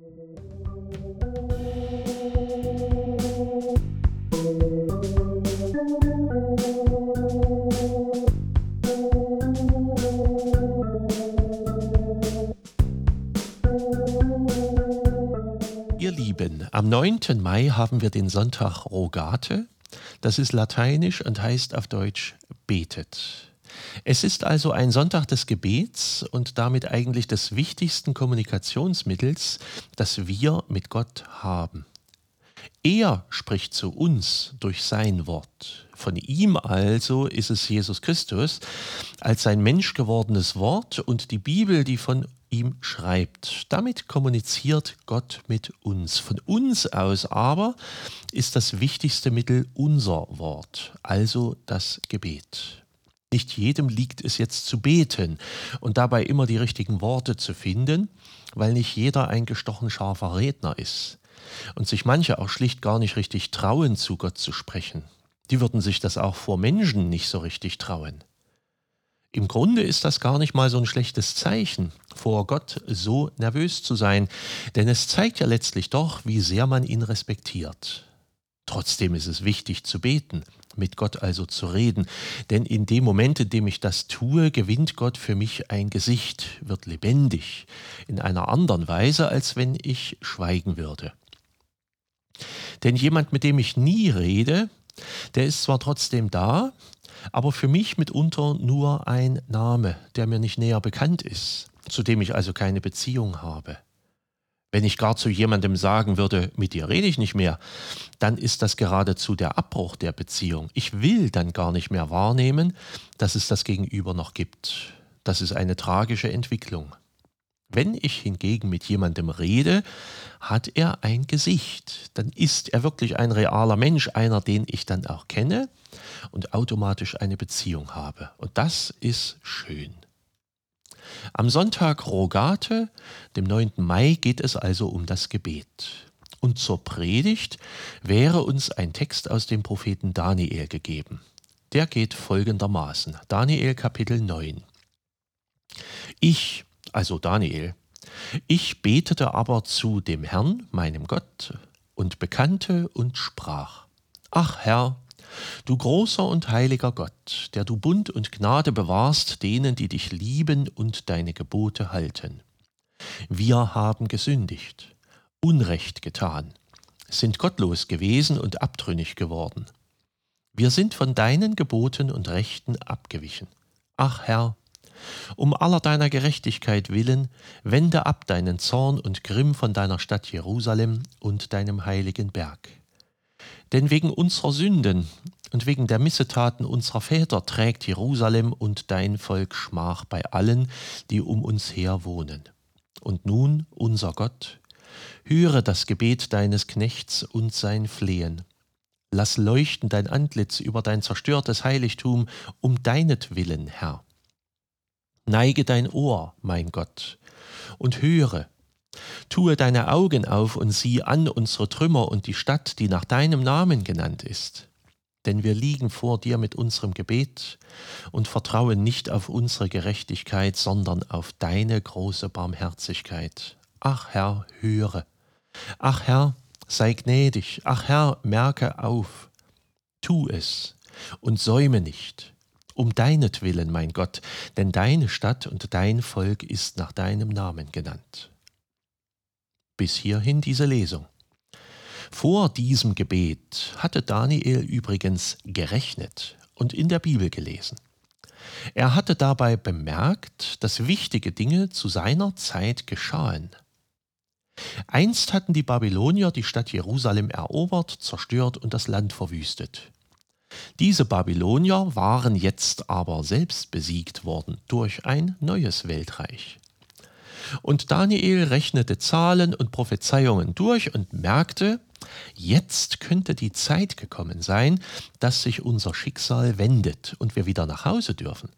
Ihr Lieben, am 9. Mai haben wir den Sonntag Rogate. Das ist lateinisch und heißt auf Deutsch betet. Es ist also ein Sonntag des Gebets und damit eigentlich des wichtigsten Kommunikationsmittels, das wir mit Gott haben. Er spricht zu uns durch sein Wort. Von ihm also ist es Jesus Christus als sein menschgewordenes Wort und die Bibel, die von ihm schreibt. Damit kommuniziert Gott mit uns. Von uns aus aber ist das wichtigste Mittel unser Wort, also das Gebet. Nicht jedem liegt es jetzt zu beten und dabei immer die richtigen Worte zu finden, weil nicht jeder ein gestochen scharfer Redner ist und sich manche auch schlicht gar nicht richtig trauen, zu Gott zu sprechen. Die würden sich das auch vor Menschen nicht so richtig trauen. Im Grunde ist das gar nicht mal so ein schlechtes Zeichen, vor Gott so nervös zu sein, denn es zeigt ja letztlich doch, wie sehr man ihn respektiert. Trotzdem ist es wichtig zu beten, mit Gott also zu reden, denn in dem Moment, in dem ich das tue, gewinnt Gott für mich ein Gesicht, wird lebendig, in einer anderen Weise, als wenn ich schweigen würde. Denn jemand, mit dem ich nie rede, der ist zwar trotzdem da, aber für mich mitunter nur ein Name, der mir nicht näher bekannt ist, zu dem ich also keine Beziehung habe. Wenn ich gar zu jemandem sagen würde, mit dir rede ich nicht mehr, dann ist das geradezu der Abbruch der Beziehung. Ich will dann gar nicht mehr wahrnehmen, dass es das Gegenüber noch gibt. Das ist eine tragische Entwicklung. Wenn ich hingegen mit jemandem rede, hat er ein Gesicht. Dann ist er wirklich ein realer Mensch, einer, den ich dann auch kenne und automatisch eine Beziehung habe. Und das ist schön. Am Sonntag Rogate, dem 9. Mai, geht es also um das Gebet. Und zur Predigt wäre uns ein Text aus dem Propheten Daniel gegeben. Der geht folgendermaßen. Daniel Kapitel 9. Ich, also Daniel, ich betete aber zu dem Herrn, meinem Gott, und bekannte und sprach, Ach Herr, du großer und heiliger Gott, der du Bund und Gnade bewahrst denen, die dich lieben und deine Gebote halten. Wir haben gesündigt, Unrecht getan, sind gottlos gewesen und abtrünnig geworden. Wir sind von deinen Geboten und Rechten abgewichen. Ach Herr, um aller deiner Gerechtigkeit willen, wende ab deinen Zorn und Grimm von deiner Stadt Jerusalem und deinem heiligen Berg. Denn wegen unserer Sünden und wegen der Missetaten unserer Väter trägt Jerusalem und dein Volk Schmach bei allen, die um uns her wohnen. Und nun, unser Gott, höre das Gebet deines Knechts und sein Flehen. Lass leuchten dein Antlitz über dein zerstörtes Heiligtum um deinetwillen, Herr. Neige dein Ohr, mein Gott, und höre. Tue deine Augen auf und sieh an unsere Trümmer und die Stadt, die nach deinem Namen genannt ist. Denn wir liegen vor dir mit unserem Gebet und vertrauen nicht auf unsere Gerechtigkeit, sondern auf deine große Barmherzigkeit. Ach Herr, höre. Ach Herr, sei gnädig. Ach Herr, merke auf. Tu es und säume nicht um deinetwillen, mein Gott, denn deine Stadt und dein Volk ist nach deinem Namen genannt. Bis hierhin diese Lesung. Vor diesem Gebet hatte Daniel übrigens gerechnet und in der Bibel gelesen. Er hatte dabei bemerkt, dass wichtige Dinge zu seiner Zeit geschahen. Einst hatten die Babylonier die Stadt Jerusalem erobert, zerstört und das Land verwüstet. Diese Babylonier waren jetzt aber selbst besiegt worden durch ein neues Weltreich. Und Daniel rechnete Zahlen und Prophezeiungen durch und merkte, jetzt könnte die Zeit gekommen sein, dass sich unser Schicksal wendet und wir wieder nach Hause dürfen.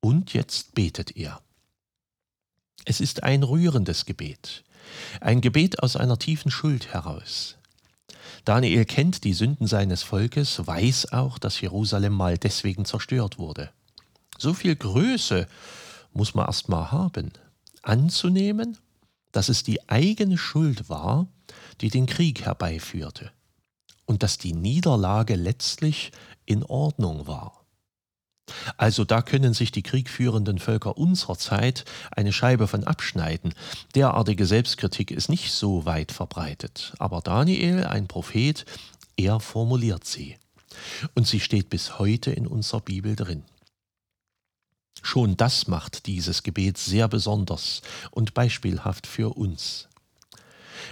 Und jetzt betet er. Es ist ein rührendes Gebet, ein Gebet aus einer tiefen Schuld heraus. Daniel kennt die Sünden seines Volkes, weiß auch, dass Jerusalem mal deswegen zerstört wurde. So viel Größe muss man erst mal haben, anzunehmen, dass es die eigene Schuld war, die den Krieg herbeiführte und dass die Niederlage letztlich in Ordnung war. Also da können sich die kriegführenden Völker unserer Zeit eine Scheibe von abschneiden. Derartige Selbstkritik ist nicht so weit verbreitet. Aber Daniel, ein Prophet, er formuliert sie. Und sie steht bis heute in unserer Bibel drin. Schon das macht dieses Gebet sehr besonders und beispielhaft für uns.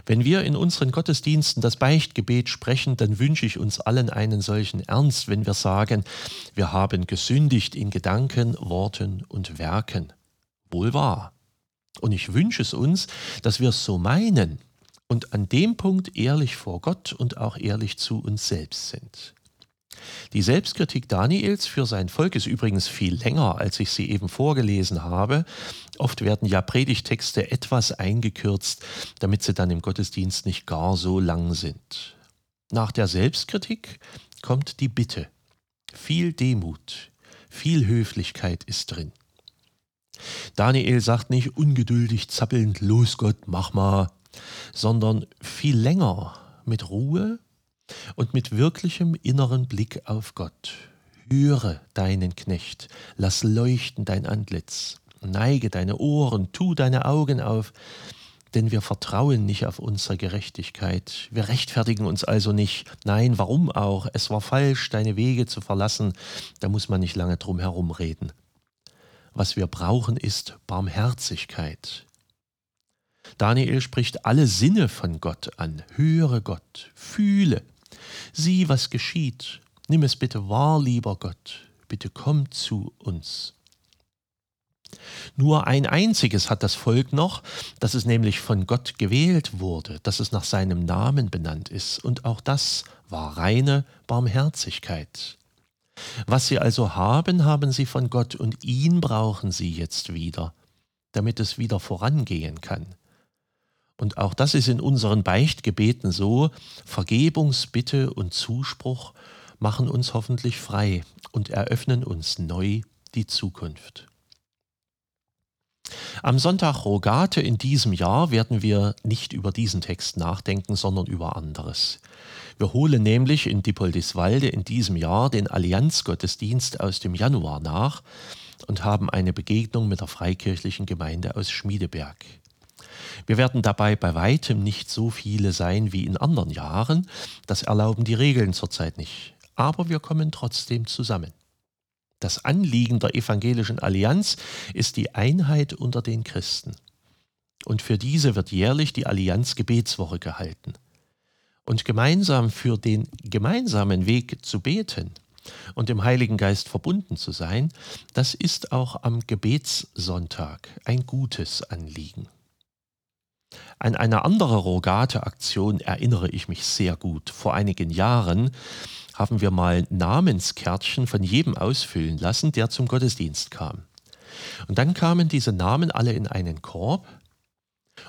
Wenn wir in unseren Gottesdiensten das Beichtgebet sprechen, dann wünsche ich uns allen einen solchen Ernst, wenn wir sagen, wir haben gesündigt in Gedanken, Worten und Werken. Wohl wahr. Und ich wünsche es uns, dass wir es so meinen und an dem Punkt ehrlich vor Gott und auch ehrlich zu uns selbst sind. Die Selbstkritik Daniels für sein Volk ist übrigens viel länger, als ich sie eben vorgelesen habe. Oft werden ja Predigtexte etwas eingekürzt, damit sie dann im Gottesdienst nicht gar so lang sind. Nach der Selbstkritik kommt die Bitte. Viel Demut, viel Höflichkeit ist drin. Daniel sagt nicht ungeduldig zappelnd, los Gott, mach mal, sondern viel länger mit Ruhe und mit wirklichem inneren Blick auf Gott. Höre deinen Knecht, lass leuchten dein Antlitz, neige deine Ohren, tu deine Augen auf, denn wir vertrauen nicht auf unsere Gerechtigkeit. Wir rechtfertigen uns also nicht. Nein, warum auch? Es war falsch, deine Wege zu verlassen. Da muss man nicht lange drum herum reden. Was wir brauchen, ist Barmherzigkeit. Daniel spricht alle Sinne von Gott an. Höre Gott, fühle, Sieh, was geschieht. Nimm es bitte wahr, lieber Gott. Bitte komm zu uns. Nur ein einziges hat das Volk noch, dass es nämlich von Gott gewählt wurde, dass es nach seinem Namen benannt ist, und auch das war reine Barmherzigkeit. Was sie also haben, haben sie von Gott, und ihn brauchen sie jetzt wieder, damit es wieder vorangehen kann. Und auch das ist in unseren Beichtgebeten so, Vergebungsbitte und Zuspruch machen uns hoffentlich frei und eröffnen uns neu die Zukunft. Am Sonntag Rogate in diesem Jahr werden wir nicht über diesen Text nachdenken, sondern über anderes. Wir holen nämlich in Dippoldiswalde in diesem Jahr den Allianzgottesdienst aus dem Januar nach und haben eine Begegnung mit der freikirchlichen Gemeinde aus Schmiedeberg. Wir werden dabei bei weitem nicht so viele sein wie in anderen Jahren, das erlauben die Regeln zurzeit nicht, aber wir kommen trotzdem zusammen. Das Anliegen der evangelischen Allianz ist die Einheit unter den Christen. Und für diese wird jährlich die Allianz Gebetswoche gehalten. Und gemeinsam für den gemeinsamen Weg zu beten und dem Heiligen Geist verbunden zu sein, das ist auch am Gebetssonntag ein gutes Anliegen. An eine andere Rogate-Aktion erinnere ich mich sehr gut. Vor einigen Jahren haben wir mal Namenskärtchen von jedem ausfüllen lassen, der zum Gottesdienst kam. Und dann kamen diese Namen alle in einen Korb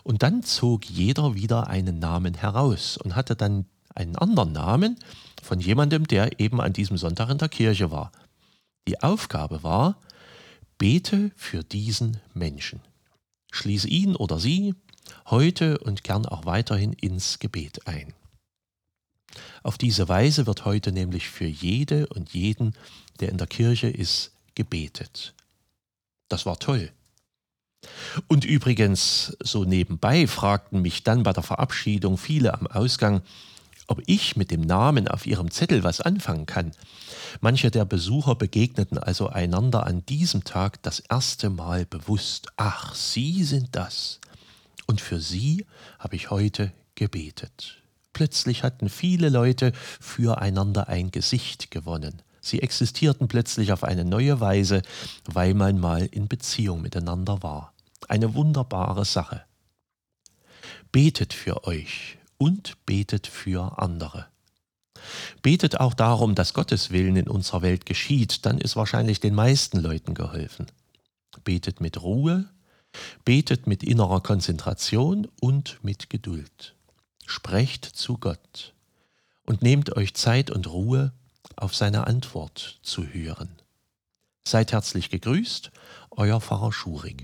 und dann zog jeder wieder einen Namen heraus und hatte dann einen anderen Namen von jemandem, der eben an diesem Sonntag in der Kirche war. Die Aufgabe war, bete für diesen Menschen. Schließe ihn oder sie heute und gern auch weiterhin ins Gebet ein. Auf diese Weise wird heute nämlich für jede und jeden, der in der Kirche ist, gebetet. Das war toll. Und übrigens, so nebenbei fragten mich dann bei der Verabschiedung viele am Ausgang, ob ich mit dem Namen auf ihrem Zettel was anfangen kann. Manche der Besucher begegneten also einander an diesem Tag das erste Mal bewusst. Ach, Sie sind das. Und für sie habe ich heute gebetet. Plötzlich hatten viele Leute füreinander ein Gesicht gewonnen. Sie existierten plötzlich auf eine neue Weise, weil man mal in Beziehung miteinander war. Eine wunderbare Sache. Betet für euch und betet für andere. Betet auch darum, dass Gottes Willen in unserer Welt geschieht, dann ist wahrscheinlich den meisten Leuten geholfen. Betet mit Ruhe, Betet mit innerer Konzentration und mit Geduld. Sprecht zu Gott und nehmt euch Zeit und Ruhe, auf seine Antwort zu hören. Seid herzlich gegrüßt, euer Pfarrer Schurig.